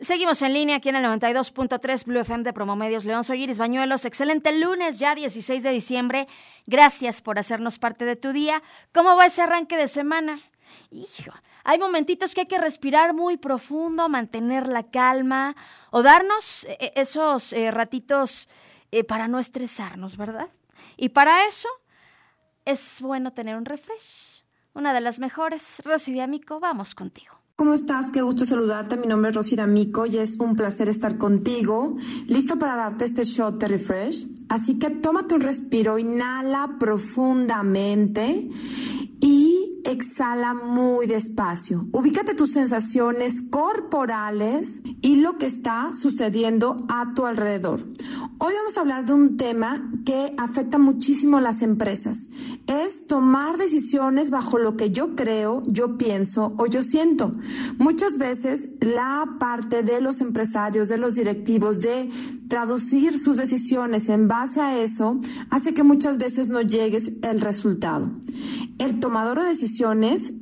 Seguimos en línea aquí en el 92.3 Blue FM de Promomedios León. Soy Iris Bañuelos. Excelente lunes, ya 16 de diciembre. Gracias por hacernos parte de tu día. ¿Cómo va ese arranque de semana? Hijo, hay momentitos que hay que respirar muy profundo, mantener la calma o darnos eh, eh, esos eh, ratitos para no estresarnos, ¿verdad? Y para eso es bueno tener un refresh. Una de las mejores. Rosy de Amico, vamos contigo. ¿Cómo estás? Qué gusto saludarte. Mi nombre es Rosy D'Amico y es un placer estar contigo. Listo para darte este shot de refresh. Así que tómate un respiro, inhala profundamente y exhala muy despacio. Ubícate tus sensaciones corporales y lo que está sucediendo a tu alrededor. Hoy vamos a hablar de un tema que afecta muchísimo a las empresas. Es tomar decisiones bajo lo que yo creo, yo pienso o yo siento. Muchas veces la parte de los empresarios, de los directivos, de traducir sus decisiones en base a eso, hace que muchas veces no llegues el resultado. El tomador de decisiones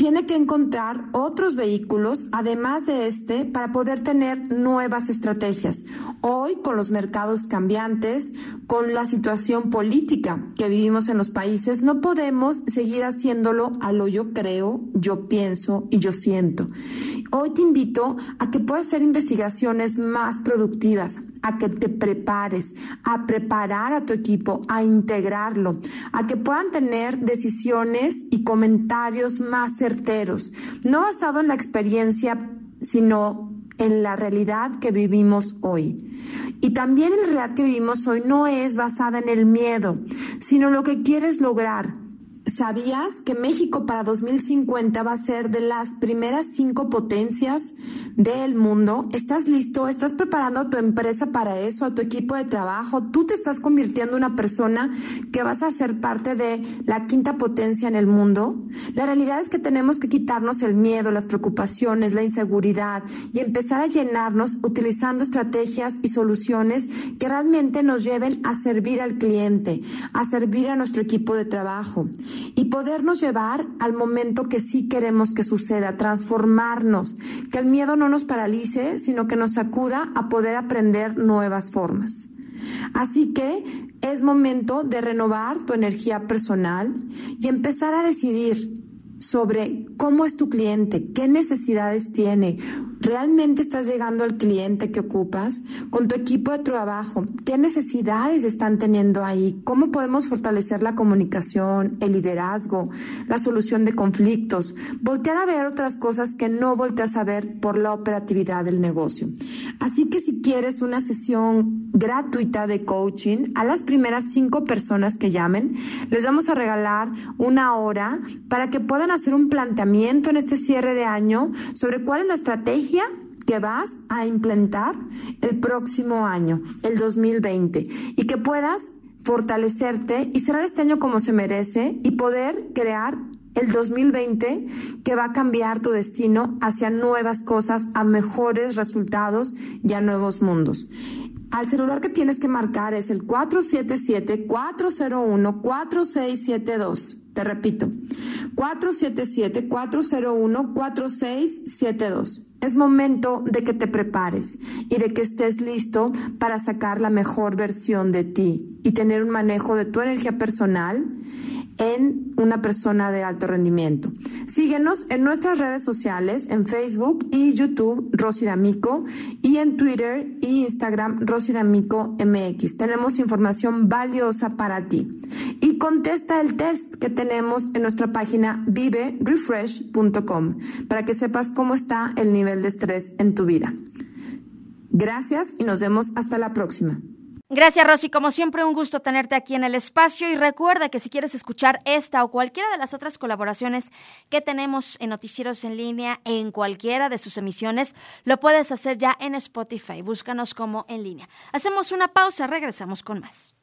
tiene que encontrar otros vehículos además de este para poder tener nuevas estrategias. Hoy, con los mercados cambiantes, con la situación política que vivimos en los países, no podemos seguir haciéndolo a lo yo creo, yo pienso y yo siento. Hoy te invito a que puedas hacer investigaciones más productivas, a que te prepares, a preparar a tu equipo, a integrarlo, a que puedan tener decisiones y comentarios más certeros, no basado en la experiencia, sino en la realidad que vivimos hoy. Y también la realidad que vivimos hoy no es basada en el miedo, sino lo que quieres lograr ¿Sabías que México para 2050 va a ser de las primeras cinco potencias del mundo? ¿Estás listo? ¿Estás preparando a tu empresa para eso, a tu equipo de trabajo? ¿Tú te estás convirtiendo en una persona que vas a ser parte de la quinta potencia en el mundo? La realidad es que tenemos que quitarnos el miedo, las preocupaciones, la inseguridad y empezar a llenarnos utilizando estrategias y soluciones que realmente nos lleven a servir al cliente, a servir a nuestro equipo de trabajo y podernos llevar al momento que sí queremos que suceda, transformarnos, que el miedo no nos paralice, sino que nos acuda a poder aprender nuevas formas. Así que es momento de renovar tu energía personal y empezar a decidir sobre cómo es tu cliente, qué necesidades tiene, ¿Realmente estás llegando al cliente que ocupas? Con tu equipo de trabajo, ¿qué necesidades están teniendo ahí? ¿Cómo podemos fortalecer la comunicación, el liderazgo, la solución de conflictos? Voltear a ver otras cosas que no volteas a ver por la operatividad del negocio. Así que si quieres una sesión gratuita de coaching, a las primeras cinco personas que llamen, les vamos a regalar una hora para que puedan hacer un planteamiento en este cierre de año sobre cuál es la estrategia que vas a implementar el próximo año, el 2020, y que puedas fortalecerte y cerrar este año como se merece y poder crear el 2020 que va a cambiar tu destino hacia nuevas cosas, a mejores resultados y a nuevos mundos. Al celular que tienes que marcar es el 477-401-4672. Te repito, 477-401-4672. Es momento de que te prepares y de que estés listo para sacar la mejor versión de ti y tener un manejo de tu energía personal en una persona de alto rendimiento. Síguenos en nuestras redes sociales, en Facebook y YouTube, Rosy D'Amico, y en Twitter e Instagram, Rosy D'Amico MX. Tenemos información valiosa para ti. Contesta el test que tenemos en nuestra página viverefresh.com para que sepas cómo está el nivel de estrés en tu vida. Gracias y nos vemos hasta la próxima. Gracias, Rosy. Como siempre, un gusto tenerte aquí en el espacio. Y recuerda que si quieres escuchar esta o cualquiera de las otras colaboraciones que tenemos en Noticieros en línea en cualquiera de sus emisiones, lo puedes hacer ya en Spotify. Búscanos como en línea. Hacemos una pausa, regresamos con más.